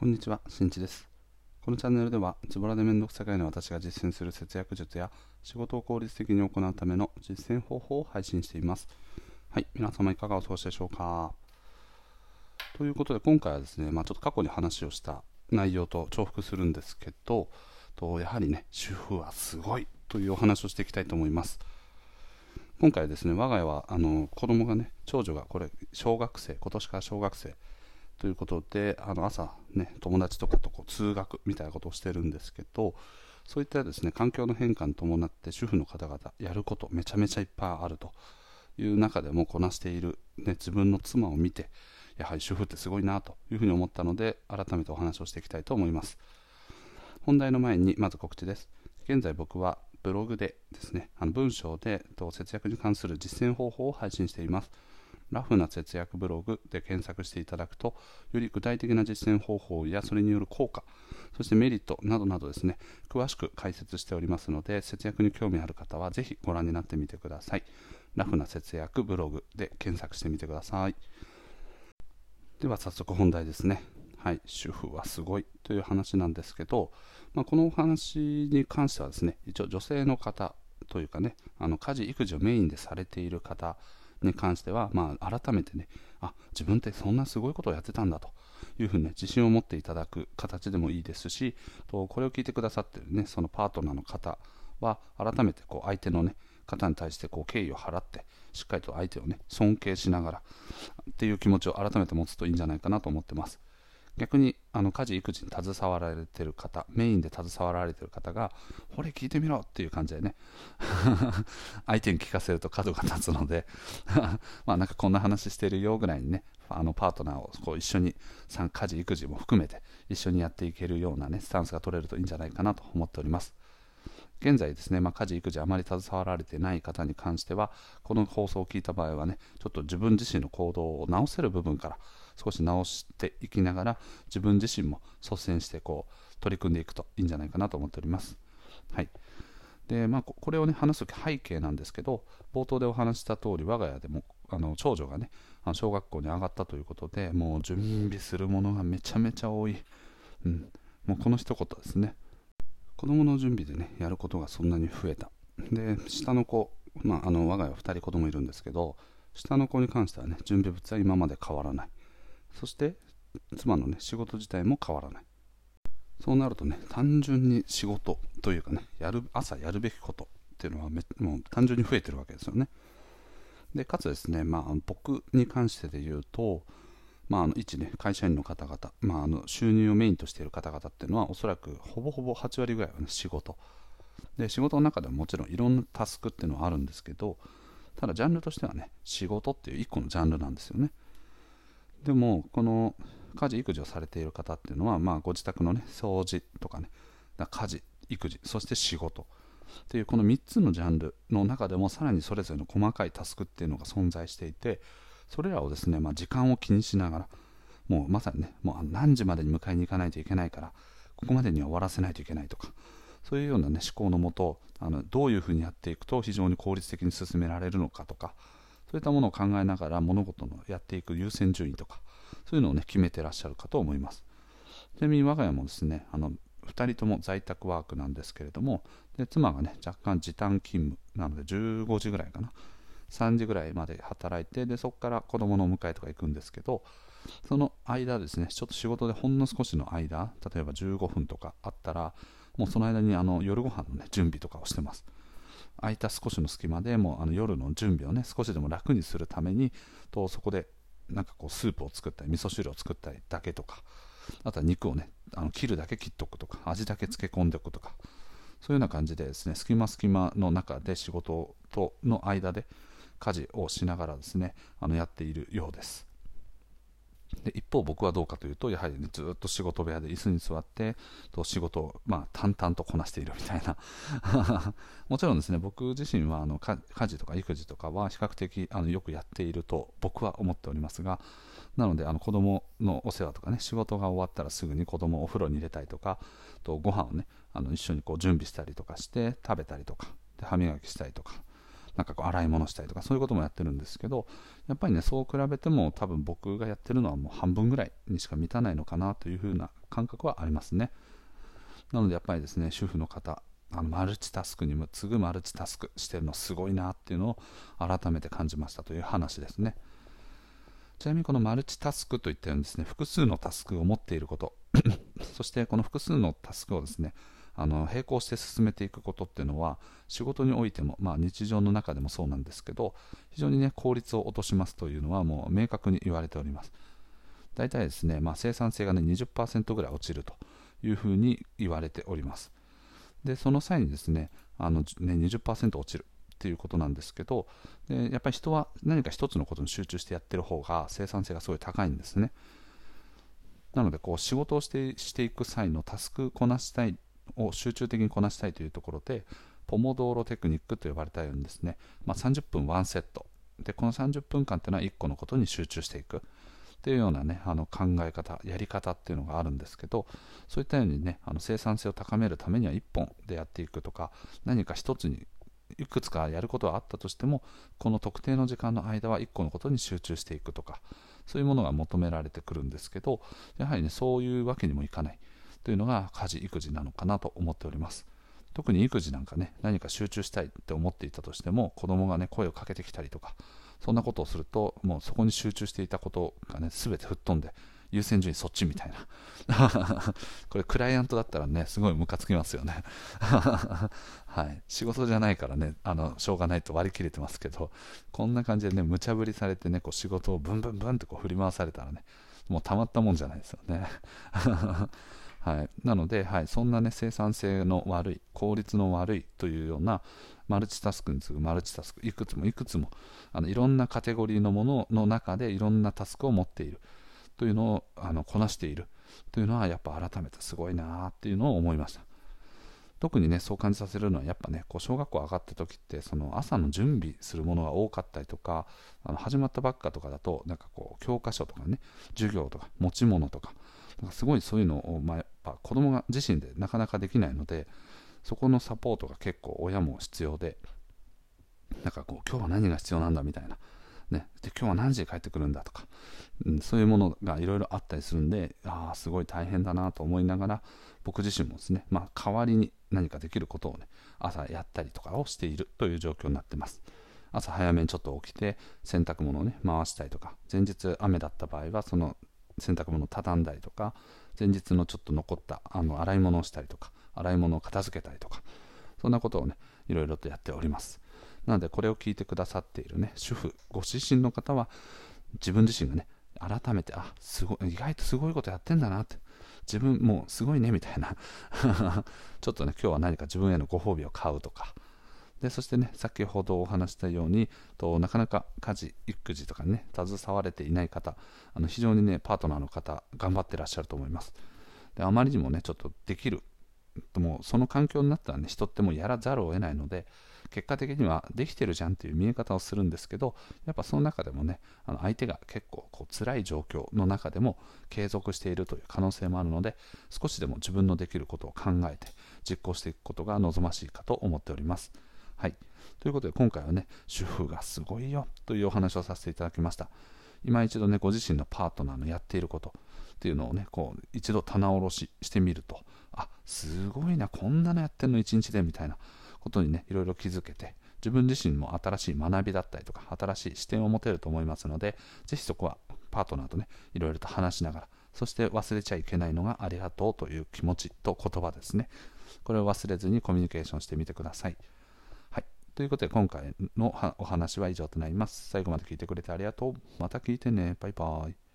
こんにちは、しんちです。このチャンネルでは、ズボラでめんどくさがいの私が実践する節約術や、仕事を効率的に行うための実践方法を配信しています。はい、皆様いかがお過ごしでしょうか？ということで、今回はですね、まあ、ちょっと過去に話をした内容と重複するんですけど、とやはりね、主婦はすごいというお話をしていきたいと思います。今回ですね、我が家はあの子供がね、長女がこれ、小学生、今年から小学生ということで、あの朝、ね、友達とかとこう通学みたいなことをしてるんですけど、そういったですね環境の変化に伴って主婦の方々、やることめちゃめちゃいっぱいあるという中でもこなしている、ね、自分の妻を見て、やはり主婦ってすごいなというふうに思ったので、改めてお話をしていきたいと思います。本題の前にまず告知です。現在僕はブログでですね、あの文章で節約に関する実践方法を配信しています。ラフな節約ブログで検索していただくと、より具体的な実践方法やそれによる効果、そしてメリットなどなどですね、詳しく解説しておりますので、節約に興味ある方はぜひご覧になってみてください。ラフな節約ブログで検索してみてください。では早速本題ですね。はい、主婦はすごいという話なんですけど、まあ、このお話に関してはですね、一応女性の方というかね、あの家事・育児をメインでされている方に関しては、まあ、改めてね、あ自分ってそんなすごいことをやってたんだというふうに、ね、自信を持っていただく形でもいいですし、とこれを聞いてくださっている、ね、そのパートナーの方は、改めてこう相手の、ね、方に対してこう敬意を払って、しっかりと相手を、ね、尊敬しながらっていう気持ちを改めて持つといいんじゃないかなと思ってます。逆にあの家事・育児に携わられている方、メインで携わられている方が、これ聞いてみろっていう感じでね、相手に聞かせると角が立つので まあなんかこんな話してるよぐらいにね、あのパートナーをこう一緒に家事・育児も含めて一緒にやっていけるようなね、スタンスが取れるといいんじゃないかなと思っております。現在ですね、まあ、家事・育児あまり携わられていない方に関しては、この放送を聞いた場合はね、ちょっと自分自身の行動を直せる部分から少し直していきながら、自分自身も率先してこう取り組んでいくといいんじゃないかなと思っております。はい。で、まあ、これをね、話すとき背景なんですけど、冒頭でお話した通り、我が家でもあの長女がね、小学校に上がったということで、もう準備するものがめちゃめちゃ多い。うん。もうこの一言ですね。子供の準備でね、やることがそんなに増えた。で、下の子、まあ、あの我が家は2人子供いるんですけど、下の子に関してはね、準備物は今まで変わらない。そして、妻のね、仕事自体も変わらない。そうなるとね、単純に仕事というかね、やる朝やるべきことっていうのはめもう単純に増えてるわけですよね。で、かつですね、まあ、僕に関してで言うと、まあ、あの一、ね、会社員の方々、まあ、あの収入をメインとしている方々っていうのは、おそらくほぼほぼ8割ぐらいは、ね、仕事。で、仕事の中でももちろんいろんなタスクっていうのはあるんですけど、ただジャンルとしてはね、仕事っていう一個のジャンルなんですよね。でも、この家事・育児をされている方っていうのは、まあ、ご自宅のね、掃除とかね、家事、育児、そして仕事。っていうこの3つのジャンルの中でもさらにそれぞれの細かいタスクっていうのが存在していてそれらをですね、まあ、時間を気にしながら、もうまさにね、もう何時までに迎えに行かないといけないから、ここまでには終わらせないといけないとか、そういうような、ね、思考のもと、あのどういうふうにやっていくと非常に効率的に進められるのかとか、そういったものを考えながら物事のやっていく優先順位とか、そういうのを、ね、決めてらっしゃるかと思います。ちなみに我が家もですね、あの2人とも在宅ワークなんですけれども、で妻がね、若干時短勤務なので15時ぐらいかな。3時ぐらいまで働いてでそこから子供のお迎えとか行くんですけどその間ですねちょっと仕事でほんの少しの間例えば15分とかあったらもうその間にあの夜ご飯の、ね、準備とかをしてます空いた少しの隙間でもうあの夜の準備をね少しでも楽にするためにとそこでなんかこうスープを作ったり味噌汁を作ったりだけとかあとは肉をねあの切るだけ切っとくとか味だけ漬け込んでおくとかそういうような感じでですね隙間隙間の中で仕事との間で家事をしながらですねあのやっているようです。で一方僕はどうかというとやはり、ね、ずっと仕事部屋で椅子に座ってと仕事を、まあ、淡々とこなしているみたいな。もちろんですね僕自身はあの家事とか育児とかは比較的あのよくやっていると僕は思っておりますがなのであの子供のお世話とかね仕事が終わったらすぐに子供をお風呂に入れたりとかとご飯をねあの一緒にこう準備したりとかして食べたりとかで歯磨きしたりとかなんかこう洗い物したりとかそういうこともやってるんですけどやっぱりねそう比べても多分僕がやってるのはもう半分ぐらいにしか満たないのかなというふうな感覚はありますね。なのでやっぱりですね主婦の方あのマルチタスクにも次ぐマルチタスクしてるのすごいなっていうのを改めて感じましたという話ですね。ちなみにこのマルチタスクといったようにですね複数のタスクを持っていることそしてこの複数のタスクをですねあの並行して進めていくことっていうのは仕事においても、まあ、日常の中でもそうなんですけど非常にね効率を落としますというのはもう明確に言われております。大体ですね、まあ、生産性がね20%ぐらい落ちるというふうに言われております。でその際にですねあのね20%落ちるっていうことなんですけどでやっぱり人は何か一つのことに集中してやってる方が生産性がすごい高いんですね。なのでこう仕事をしてしていく際のタスクこなしたいを集中的にこなしたいというところでポモドーロテクニックと呼ばれたようにですね、まあ、30分1セット。でこの30分間っていうのは1個のことに集中していく。っていうようなねあの考え方やり方っていうのがあるんですけどそういったようにねあの生産性を高めるためには1本でやっていくとか何か1つにいくつかやることはあったとしてもこの特定の時間の間は1個のことに集中していくとかそういうものが求められてくるんですけどやはりねそういうわけにもいかない。というのが家事育児なのかなと思っております。特に育児なんかね何か集中したいって思っていたとしても子供がね声をかけてきたりとかそんなことをするともうそこに集中していたことがね全て吹っ飛んで優先順位そっちみたいな。これクライアントだったらねすごいムカつきますよね。はい。仕事じゃないからねあのしょうがないと割り切れてますけどこんな感じでね無茶ぶりされてねこう仕事をブンブンブンってこう振り回されたらねもうたまったもんじゃないですよね。はい、なので、はい、そんな、ね、生産性の悪い効率の悪いというようなマルチタスクに次ぐマルチタスクいくつもいくつもあのいろんなカテゴリーのものの中でいろんなタスクを持っている。というのをあのこなしている。というのはやっぱ改めてすごいなっていうのを思いました。特にねそう感じさせるのはやっぱねこう小学校上がった時ってその朝の準備するものが多かったりとかあの始まったばっかとかだとなんかこう教科書とかね授業とか持ち物とかなんかすごいそういうのを、まあ、やっぱ子供が自身でなかなかできないのでそこのサポートが結構親も必要でなんかこう今日は何が必要なんだみたいな。ね、で今日は何時に帰ってくるんだとか、うん、そういうものがいろいろあったりするんでああすごい大変だなと思いながら僕自身もですね、まあ、代わりに何かできることをね朝やったりとかをしているという状況になってます。朝早めにちょっと起きて洗濯物をね回したりとか前日雨だった場合はその洗濯物を畳んだりとか前日のちょっと残ったあの洗い物をしたりとか洗い物を片付けたりとかそんなことをねいろいろとやっております。なのでこれを聞いてくださっているね主婦ご自身の方は自分自身がね改めてあすごい意外とすごいことやってんだなって自分もうすごいねみたいな。ちょっとね今日は何か自分へのご褒美を買うとかでそしてね先ほどお話したようにとなかなか家事育児とかにね携われていない方あの非常にねパートナーの方頑張ってらっしゃると思いますであまりにもねちょっとできるもその環境になったらね人ってもやらざるを得ないので結果的にはできてるじゃんっていう見え方をするんですけどやっぱその中でもねあの相手が結構こう辛い状況の中でも継続しているという可能性もあるので少しでも自分のできることを考えて実行していくことが望ましいかと思っております。はい。ということで今回はね、主婦がすごいよというお話をさせていただきました。今一度ね、ご自身のパートナーのやっていることっていうのをね、こう一度棚卸ししてみると、あ、すごいな、こんなのやってんの一日でみたいなことにね、いろいろ気づけて、自分自身も新しい学びだったりとか、新しい視点を持てると思いますので、ぜひそこはパートナーとね、いろいろと話しながら、そして忘れちゃいけないのがありがとうという気持ちと言葉ですね。これを忘れずにコミュニケーションしてみてください。はい。ということで今回のお話は以上となります。最後まで聞いてくれてありがとう。また聞いてね。バイバイ。